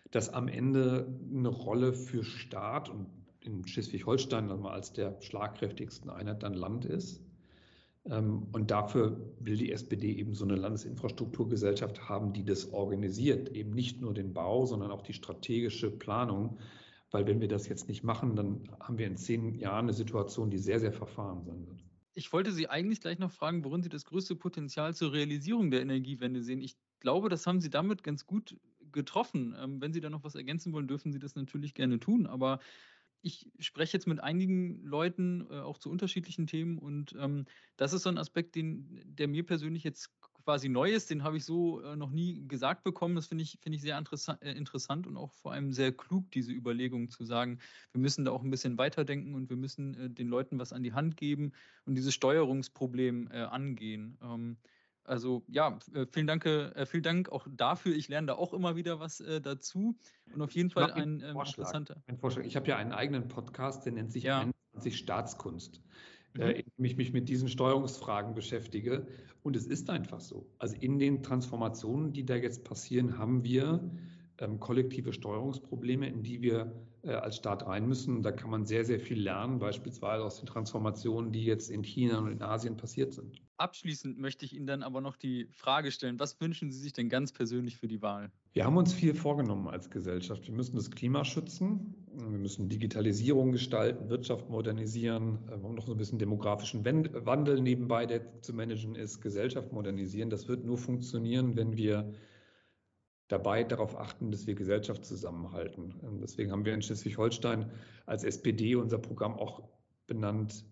das am Ende eine Rolle für Staat und in Schleswig-Holstein als der schlagkräftigsten Einheit dann Land ist. Ähm, und dafür will die SPD eben so eine Landesinfrastrukturgesellschaft haben, die das organisiert, eben nicht nur den Bau, sondern auch die strategische Planung. Weil wenn wir das jetzt nicht machen, dann haben wir in zehn Jahren eine Situation, die sehr, sehr verfahren sein wird. Ich wollte Sie eigentlich gleich noch fragen, worin Sie das größte Potenzial zur Realisierung der Energiewende sehen. Ich glaube, das haben Sie damit ganz gut getroffen. Ähm, wenn Sie da noch was ergänzen wollen, dürfen Sie das natürlich gerne tun. Aber ich spreche jetzt mit einigen Leuten äh, auch zu unterschiedlichen Themen und ähm, das ist so ein Aspekt, den, der mir persönlich jetzt quasi neu ist, den habe ich so äh, noch nie gesagt bekommen. Das finde ich, find ich sehr interessa äh, interessant und auch vor allem sehr klug, diese Überlegung zu sagen, wir müssen da auch ein bisschen weiterdenken und wir müssen äh, den Leuten was an die Hand geben und dieses Steuerungsproblem äh, angehen. Ähm, also ja, äh, vielen Dank, äh, vielen Dank auch dafür. Ich lerne da auch immer wieder was äh, dazu. Und auf jeden Fall ein ähm, interessanter. Ein Vorschlag. Ich habe ja einen eigenen Podcast, der nennt sich ja. 21 Staatskunst, mhm. äh, in dem ich mich mit diesen Steuerungsfragen beschäftige. Und es ist einfach so. Also in den Transformationen, die da jetzt passieren, haben wir ähm, kollektive Steuerungsprobleme, in die wir als Staat rein müssen. Da kann man sehr, sehr viel lernen, beispielsweise aus den Transformationen, die jetzt in China und in Asien passiert sind. Abschließend möchte ich Ihnen dann aber noch die Frage stellen, was wünschen Sie sich denn ganz persönlich für die Wahl? Wir haben uns viel vorgenommen als Gesellschaft. Wir müssen das Klima schützen, wir müssen Digitalisierung gestalten, Wirtschaft modernisieren, haben noch so ein bisschen demografischen Wandel nebenbei, der zu managen ist, Gesellschaft modernisieren. Das wird nur funktionieren, wenn wir dabei darauf achten, dass wir Gesellschaft zusammenhalten. Und deswegen haben wir in Schleswig-Holstein als SPD unser Programm auch benannt,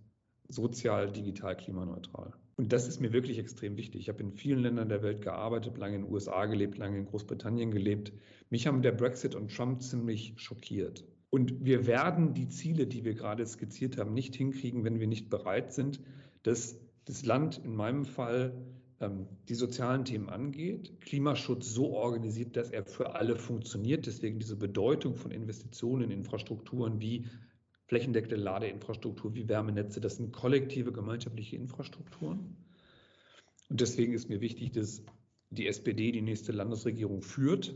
sozial, digital, klimaneutral. Und das ist mir wirklich extrem wichtig. Ich habe in vielen Ländern der Welt gearbeitet, lange in den USA gelebt, lange in Großbritannien gelebt. Mich haben der Brexit und Trump ziemlich schockiert. Und wir werden die Ziele, die wir gerade skizziert haben, nicht hinkriegen, wenn wir nicht bereit sind, dass das Land in meinem Fall ähm, die sozialen Themen angeht, Klimaschutz so organisiert, dass er für alle funktioniert. Deswegen diese Bedeutung von Investitionen in Infrastrukturen wie flächendeckende Ladeinfrastruktur, wie Wärmenetze, das sind kollektive gemeinschaftliche Infrastrukturen. Und deswegen ist mir wichtig, dass die SPD die nächste Landesregierung führt.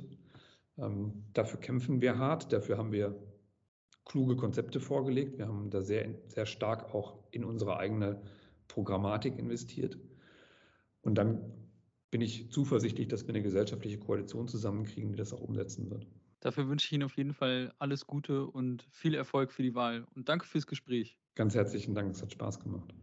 Ähm, dafür kämpfen wir hart, dafür haben wir kluge Konzepte vorgelegt. Wir haben da sehr, sehr stark auch in unsere eigene Programmatik investiert. Und dann bin ich zuversichtlich, dass wir eine gesellschaftliche Koalition zusammenkriegen, die das auch umsetzen wird. Dafür wünsche ich Ihnen auf jeden Fall alles Gute und viel Erfolg für die Wahl. Und danke fürs Gespräch. Ganz herzlichen Dank, es hat Spaß gemacht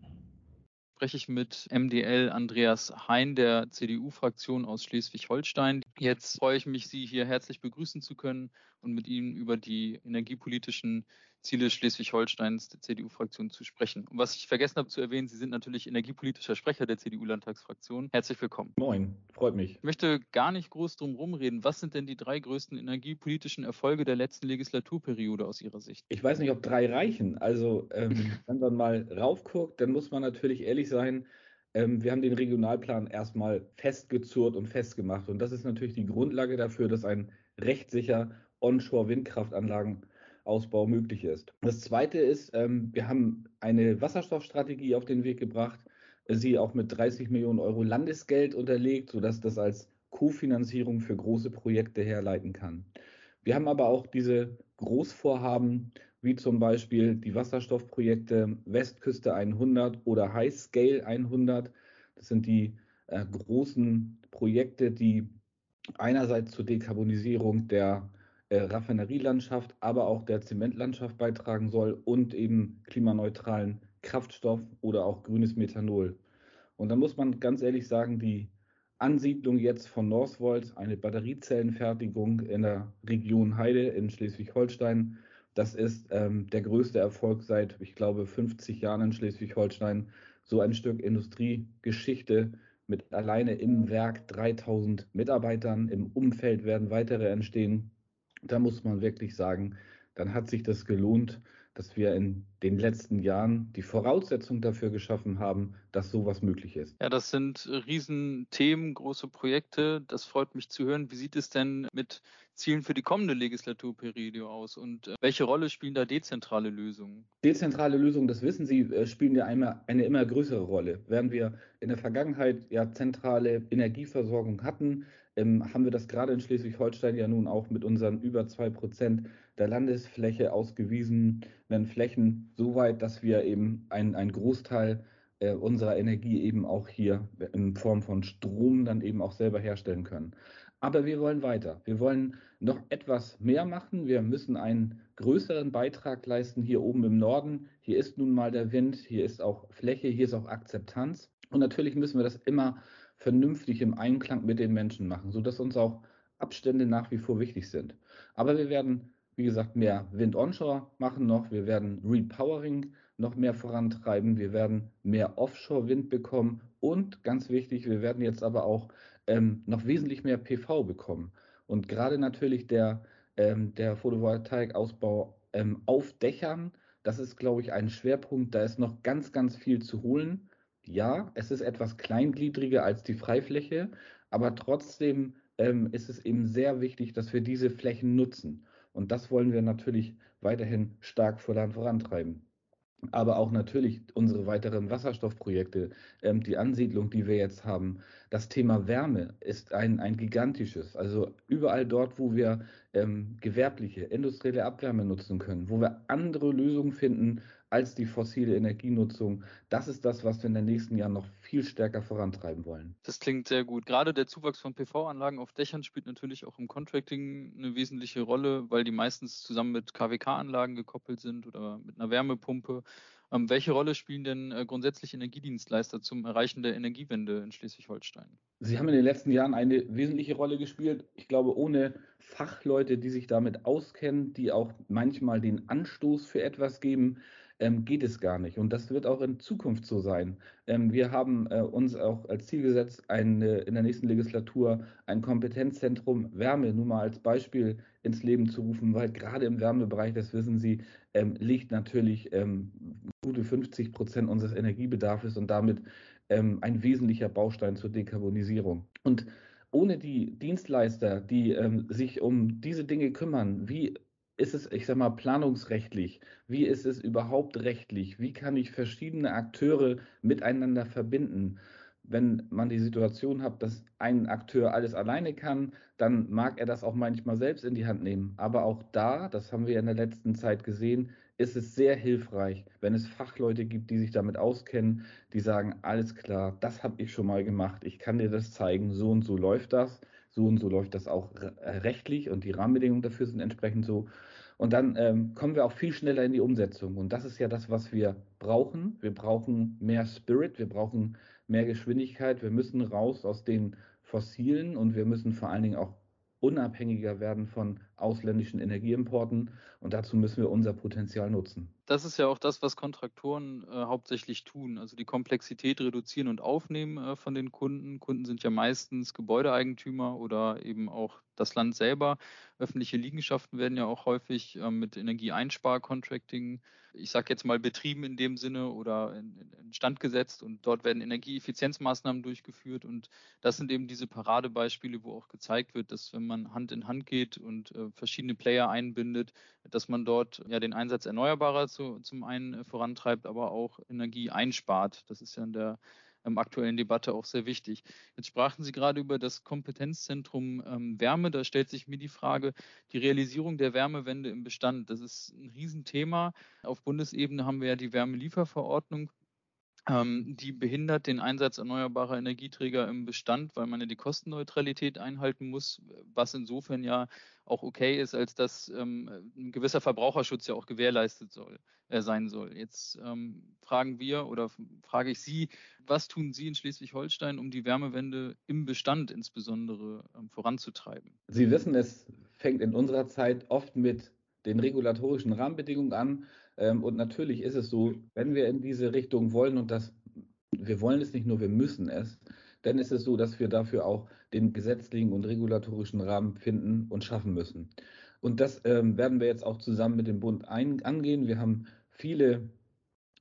spreche ich mit MDL Andreas Hein der CDU-Fraktion aus Schleswig-Holstein. Jetzt freue ich mich, Sie hier herzlich begrüßen zu können und mit Ihnen über die energiepolitischen Ziele Schleswig-Holsteins der CDU-Fraktion zu sprechen. Und was ich vergessen habe zu erwähnen, Sie sind natürlich energiepolitischer Sprecher der CDU-Landtagsfraktion. Herzlich willkommen. Moin, freut mich. Ich möchte gar nicht groß drum rumreden. Was sind denn die drei größten energiepolitischen Erfolge der letzten Legislaturperiode aus Ihrer Sicht? Ich weiß nicht, ob drei reichen. Also, ähm, wenn man mal raufguckt, dann muss man natürlich ehrlich sein, ähm, wir haben den Regionalplan erstmal festgezurrt und festgemacht. Und das ist natürlich die Grundlage dafür, dass ein rechtssicher Onshore-Windkraftanlagen Ausbau möglich ist. Das Zweite ist, ähm, wir haben eine Wasserstoffstrategie auf den Weg gebracht, sie auch mit 30 Millionen Euro Landesgeld unterlegt, sodass das als Kofinanzierung für große Projekte herleiten kann. Wir haben aber auch diese Großvorhaben, wie zum Beispiel die Wasserstoffprojekte Westküste 100 oder High Scale 100. Das sind die äh, großen Projekte, die einerseits zur Dekarbonisierung der Raffinerielandschaft, aber auch der Zementlandschaft beitragen soll und eben klimaneutralen Kraftstoff oder auch grünes Methanol. Und da muss man ganz ehrlich sagen, die Ansiedlung jetzt von Northvolt, eine Batteriezellenfertigung in der Region Heide in Schleswig-Holstein, das ist ähm, der größte Erfolg seit, ich glaube, 50 Jahren in Schleswig-Holstein. So ein Stück Industriegeschichte mit alleine im Werk 3000 Mitarbeitern. Im Umfeld werden weitere entstehen da muss man wirklich sagen, dann hat sich das gelohnt, dass wir in den letzten Jahren die Voraussetzung dafür geschaffen haben, dass sowas möglich ist. Ja, das sind Riesenthemen, große Projekte. Das freut mich zu hören. Wie sieht es denn mit Zielen für die kommende Legislaturperiode aus und äh, welche Rolle spielen da dezentrale Lösungen? Dezentrale Lösungen, das wissen Sie, äh, spielen ja einmal eine immer größere Rolle. Während wir in der Vergangenheit ja zentrale Energieversorgung hatten, ähm, haben wir das gerade in Schleswig-Holstein ja nun auch mit unseren über zwei Prozent der Landesfläche ausgewiesenen Flächen so weit, dass wir eben einen Großteil äh, unserer Energie eben auch hier in Form von Strom dann eben auch selber herstellen können. Aber wir wollen weiter. Wir wollen noch etwas mehr machen. Wir müssen einen größeren Beitrag leisten hier oben im Norden. Hier ist nun mal der Wind, hier ist auch Fläche, hier ist auch Akzeptanz. Und natürlich müssen wir das immer vernünftig im Einklang mit den Menschen machen, sodass uns auch Abstände nach wie vor wichtig sind. Aber wir werden, wie gesagt, mehr Wind onshore machen noch. Wir werden Repowering noch mehr vorantreiben. Wir werden mehr Offshore-Wind bekommen. Und ganz wichtig, wir werden jetzt aber auch ähm, noch wesentlich mehr PV bekommen. Und gerade natürlich der, ähm, der Photovoltaikausbau ähm, auf Dächern, das ist, glaube ich, ein Schwerpunkt. Da ist noch ganz, ganz viel zu holen. Ja, es ist etwas kleingliedriger als die Freifläche, aber trotzdem ähm, ist es eben sehr wichtig, dass wir diese Flächen nutzen. Und das wollen wir natürlich weiterhin stark vorantreiben aber auch natürlich unsere weiteren Wasserstoffprojekte, ähm, die Ansiedlung, die wir jetzt haben. Das Thema Wärme ist ein, ein gigantisches. Also überall dort, wo wir ähm, gewerbliche, industrielle Abwärme nutzen können, wo wir andere Lösungen finden als die fossile Energienutzung. Das ist das, was wir in den nächsten Jahren noch viel stärker vorantreiben wollen. Das klingt sehr gut. Gerade der Zuwachs von PV-Anlagen auf Dächern spielt natürlich auch im Contracting eine wesentliche Rolle, weil die meistens zusammen mit KWK-Anlagen gekoppelt sind oder mit einer Wärmepumpe. Ähm, welche Rolle spielen denn äh, grundsätzlich Energiedienstleister zum Erreichen der Energiewende in Schleswig-Holstein? Sie haben in den letzten Jahren eine wesentliche Rolle gespielt. Ich glaube, ohne Fachleute, die sich damit auskennen, die auch manchmal den Anstoß für etwas geben, ähm, geht es gar nicht. Und das wird auch in Zukunft so sein. Ähm, wir haben äh, uns auch als Ziel gesetzt, ein, äh, in der nächsten Legislatur ein Kompetenzzentrum Wärme nur mal als Beispiel ins Leben zu rufen, weil gerade im Wärmebereich, das wissen Sie, ähm, liegt natürlich ähm, gute 50 Prozent unseres Energiebedarfs und damit ähm, ein wesentlicher Baustein zur Dekarbonisierung. Und ohne die Dienstleister, die ähm, sich um diese Dinge kümmern, wie ist es, ich sag mal, planungsrechtlich? Wie ist es überhaupt rechtlich? Wie kann ich verschiedene Akteure miteinander verbinden? Wenn man die Situation hat, dass ein Akteur alles alleine kann, dann mag er das auch manchmal selbst in die Hand nehmen. Aber auch da, das haben wir in der letzten Zeit gesehen, ist es sehr hilfreich, wenn es Fachleute gibt, die sich damit auskennen, die sagen, alles klar, das habe ich schon mal gemacht, ich kann dir das zeigen, so und so läuft das so und so läuft das auch äh, rechtlich und die Rahmenbedingungen dafür sind entsprechend so. Und dann ähm, kommen wir auch viel schneller in die Umsetzung. Und das ist ja das, was wir brauchen. Wir brauchen mehr Spirit, wir brauchen mehr Geschwindigkeit, wir müssen raus aus den Fossilen und wir müssen vor allen Dingen auch unabhängiger werden von ausländischen Energieimporten. Und dazu müssen wir unser Potenzial nutzen. Das ist ja auch das, was Kontraktoren äh, hauptsächlich tun. Also die Komplexität reduzieren und aufnehmen äh, von den Kunden. Kunden sind ja meistens Gebäudeeigentümer oder eben auch das Land selber. Öffentliche Liegenschaften werden ja auch häufig äh, mit Energieeinsparcontracting ich sage jetzt mal, betrieben in dem Sinne oder in, in Stand gesetzt und dort werden Energieeffizienzmaßnahmen durchgeführt und das sind eben diese Paradebeispiele, wo auch gezeigt wird, dass wenn man Hand in Hand geht und äh, verschiedene Player einbindet, dass man dort ja den Einsatz erneuerbarer zu, zum einen äh, vorantreibt, aber auch Energie einspart. Das ist ja in der ähm, aktuellen Debatte auch sehr wichtig. Jetzt sprachen Sie gerade über das Kompetenzzentrum ähm, Wärme. Da stellt sich mir die Frage, die Realisierung der Wärmewende im Bestand. Das ist ein Riesenthema. Auf Bundesebene haben wir ja die Wärmelieferverordnung die behindert den Einsatz erneuerbarer Energieträger im Bestand, weil man ja die Kostenneutralität einhalten muss, was insofern ja auch okay ist, als dass ähm, ein gewisser Verbraucherschutz ja auch gewährleistet soll, äh, sein soll. Jetzt ähm, fragen wir oder frage ich Sie, was tun Sie in Schleswig-Holstein, um die Wärmewende im Bestand insbesondere ähm, voranzutreiben? Sie wissen, es fängt in unserer Zeit oft mit den regulatorischen Rahmenbedingungen an. Ähm, und natürlich ist es so, wenn wir in diese Richtung wollen und das, wir wollen es nicht nur, wir müssen es, dann ist es so, dass wir dafür auch den gesetzlichen und regulatorischen Rahmen finden und schaffen müssen. Und das ähm, werden wir jetzt auch zusammen mit dem Bund ein, angehen. Wir haben viele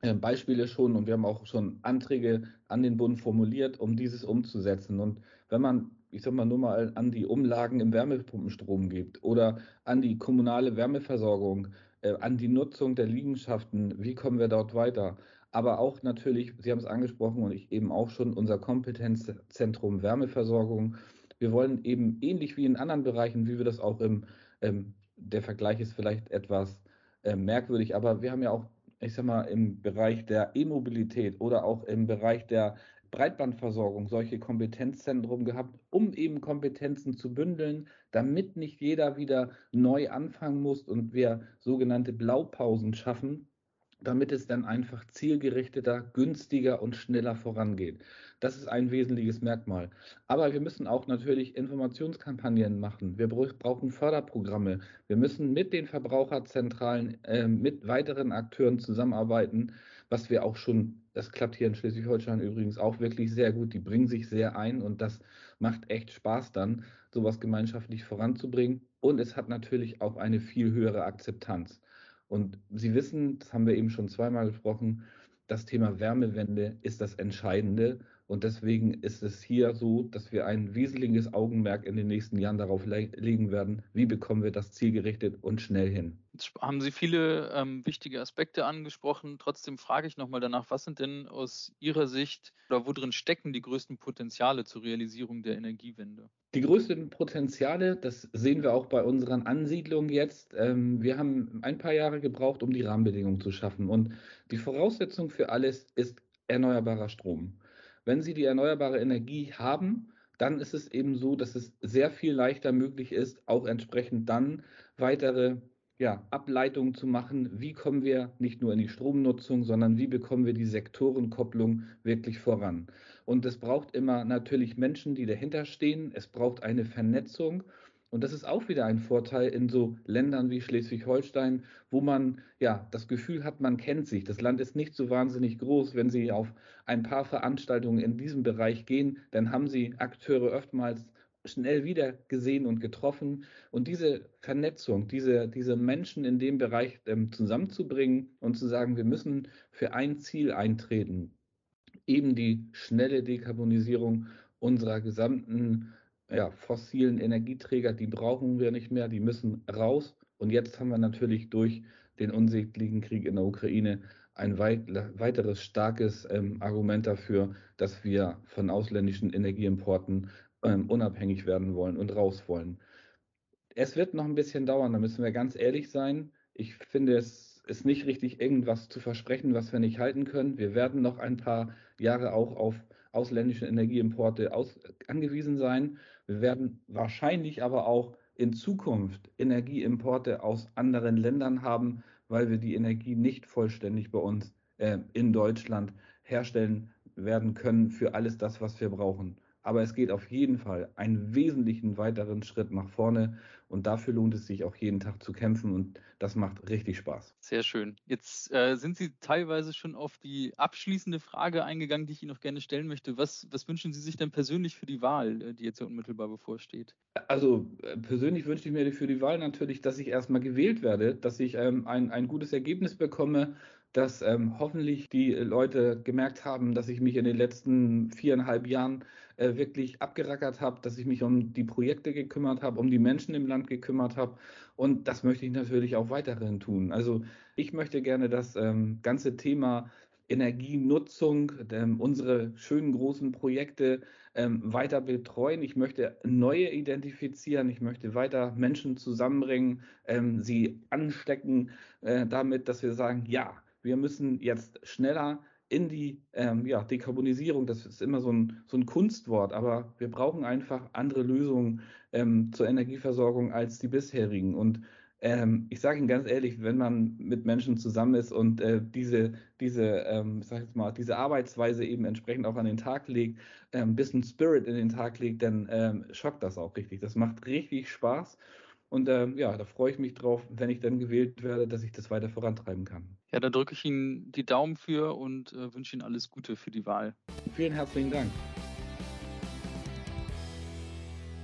äh, Beispiele schon und wir haben auch schon Anträge an den Bund formuliert, um dieses umzusetzen. Und wenn man, ich sag mal, nur mal an die Umlagen im Wärmepumpenstrom geht oder an die kommunale Wärmeversorgung, äh, an die Nutzung der Liegenschaften, wie kommen wir dort weiter? Aber auch natürlich, Sie haben es angesprochen und ich eben auch schon, unser Kompetenzzentrum Wärmeversorgung. Wir wollen eben ähnlich wie in anderen Bereichen, wie wir das auch im, ähm, der Vergleich ist vielleicht etwas äh, merkwürdig, aber wir haben ja auch ich sag mal, im Bereich der E-Mobilität oder auch im Bereich der Breitbandversorgung solche Kompetenzzentren gehabt, um eben Kompetenzen zu bündeln, damit nicht jeder wieder neu anfangen muss und wir sogenannte Blaupausen schaffen, damit es dann einfach zielgerichteter, günstiger und schneller vorangeht. Das ist ein wesentliches Merkmal. Aber wir müssen auch natürlich Informationskampagnen machen. Wir brauchen Förderprogramme. Wir müssen mit den Verbraucherzentralen, äh, mit weiteren Akteuren zusammenarbeiten, was wir auch schon, das klappt hier in Schleswig-Holstein übrigens auch wirklich sehr gut. Die bringen sich sehr ein und das macht echt Spaß dann, sowas gemeinschaftlich voranzubringen. Und es hat natürlich auch eine viel höhere Akzeptanz. Und Sie wissen, das haben wir eben schon zweimal gesprochen, das Thema Wärmewende ist das Entscheidende. Und deswegen ist es hier so, dass wir ein wesentliches Augenmerk in den nächsten Jahren darauf le legen werden, wie bekommen wir das zielgerichtet und schnell hin. Jetzt haben Sie viele ähm, wichtige Aspekte angesprochen. Trotzdem frage ich nochmal danach, was sind denn aus Ihrer Sicht oder wo drin stecken die größten Potenziale zur Realisierung der Energiewende? Die größten Potenziale, das sehen wir auch bei unseren Ansiedlungen jetzt. Ähm, wir haben ein paar Jahre gebraucht, um die Rahmenbedingungen zu schaffen. Und die Voraussetzung für alles ist erneuerbarer Strom. Wenn Sie die erneuerbare Energie haben, dann ist es eben so, dass es sehr viel leichter möglich ist, auch entsprechend dann weitere ja, Ableitungen zu machen. Wie kommen wir nicht nur in die Stromnutzung, sondern wie bekommen wir die Sektorenkopplung wirklich voran? Und es braucht immer natürlich Menschen, die dahinter stehen. Es braucht eine Vernetzung und das ist auch wieder ein Vorteil in so Ländern wie Schleswig-Holstein, wo man ja das Gefühl hat, man kennt sich. Das Land ist nicht so wahnsinnig groß. Wenn Sie auf ein paar Veranstaltungen in diesem Bereich gehen, dann haben Sie Akteure oftmals schnell wieder gesehen und getroffen. Und diese Vernetzung, diese, diese Menschen in dem Bereich ähm, zusammenzubringen und zu sagen, wir müssen für ein Ziel eintreten, eben die schnelle Dekarbonisierung unserer gesamten ja, fossilen Energieträger, die brauchen wir nicht mehr, die müssen raus. Und jetzt haben wir natürlich durch den unsäglichen Krieg in der Ukraine ein weit, weiteres starkes ähm, Argument dafür, dass wir von ausländischen Energieimporten ähm, unabhängig werden wollen und raus wollen. Es wird noch ein bisschen dauern, da müssen wir ganz ehrlich sein. Ich finde, es ist nicht richtig, irgendwas zu versprechen, was wir nicht halten können. Wir werden noch ein paar Jahre auch auf ausländische Energieimporte aus, angewiesen sein. Wir werden wahrscheinlich aber auch in Zukunft Energieimporte aus anderen Ländern haben, weil wir die Energie nicht vollständig bei uns äh, in Deutschland herstellen werden können für alles das, was wir brauchen. Aber es geht auf jeden Fall einen wesentlichen weiteren Schritt nach vorne und dafür lohnt es sich auch jeden Tag zu kämpfen und das macht richtig Spaß. Sehr schön. Jetzt äh, sind Sie teilweise schon auf die abschließende Frage eingegangen, die ich Ihnen noch gerne stellen möchte. Was, was wünschen Sie sich denn persönlich für die Wahl, äh, die jetzt ja unmittelbar bevorsteht? Also äh, persönlich wünsche ich mir für die Wahl natürlich, dass ich erstmal gewählt werde, dass ich ähm, ein, ein gutes Ergebnis bekomme, dass ähm, hoffentlich die Leute gemerkt haben, dass ich mich in den letzten viereinhalb Jahren äh, wirklich abgerackert habe, dass ich mich um die Projekte gekümmert habe, um die Menschen im Land gekümmert habe. Und das möchte ich natürlich auch weiterhin tun. Also ich möchte gerne das ähm, ganze Thema Energienutzung, ähm, unsere schönen großen Projekte ähm, weiter betreuen. Ich möchte neue identifizieren. Ich möchte weiter Menschen zusammenbringen, ähm, sie anstecken äh, damit, dass wir sagen, ja, wir müssen jetzt schneller in die ähm, ja, Dekarbonisierung, das ist immer so ein, so ein Kunstwort, aber wir brauchen einfach andere Lösungen ähm, zur Energieversorgung als die bisherigen. Und ähm, ich sage Ihnen ganz ehrlich, wenn man mit Menschen zusammen ist und äh, diese, diese, ähm, ich jetzt mal, diese Arbeitsweise eben entsprechend auch an den Tag legt, ein ähm, bisschen Spirit in den Tag legt, dann ähm, schockt das auch richtig. Das macht richtig Spaß. Und ähm, ja, da freue ich mich drauf, wenn ich dann gewählt werde, dass ich das weiter vorantreiben kann. Ja, da drücke ich Ihnen die Daumen für und äh, wünsche Ihnen alles Gute für die Wahl. Vielen herzlichen Dank.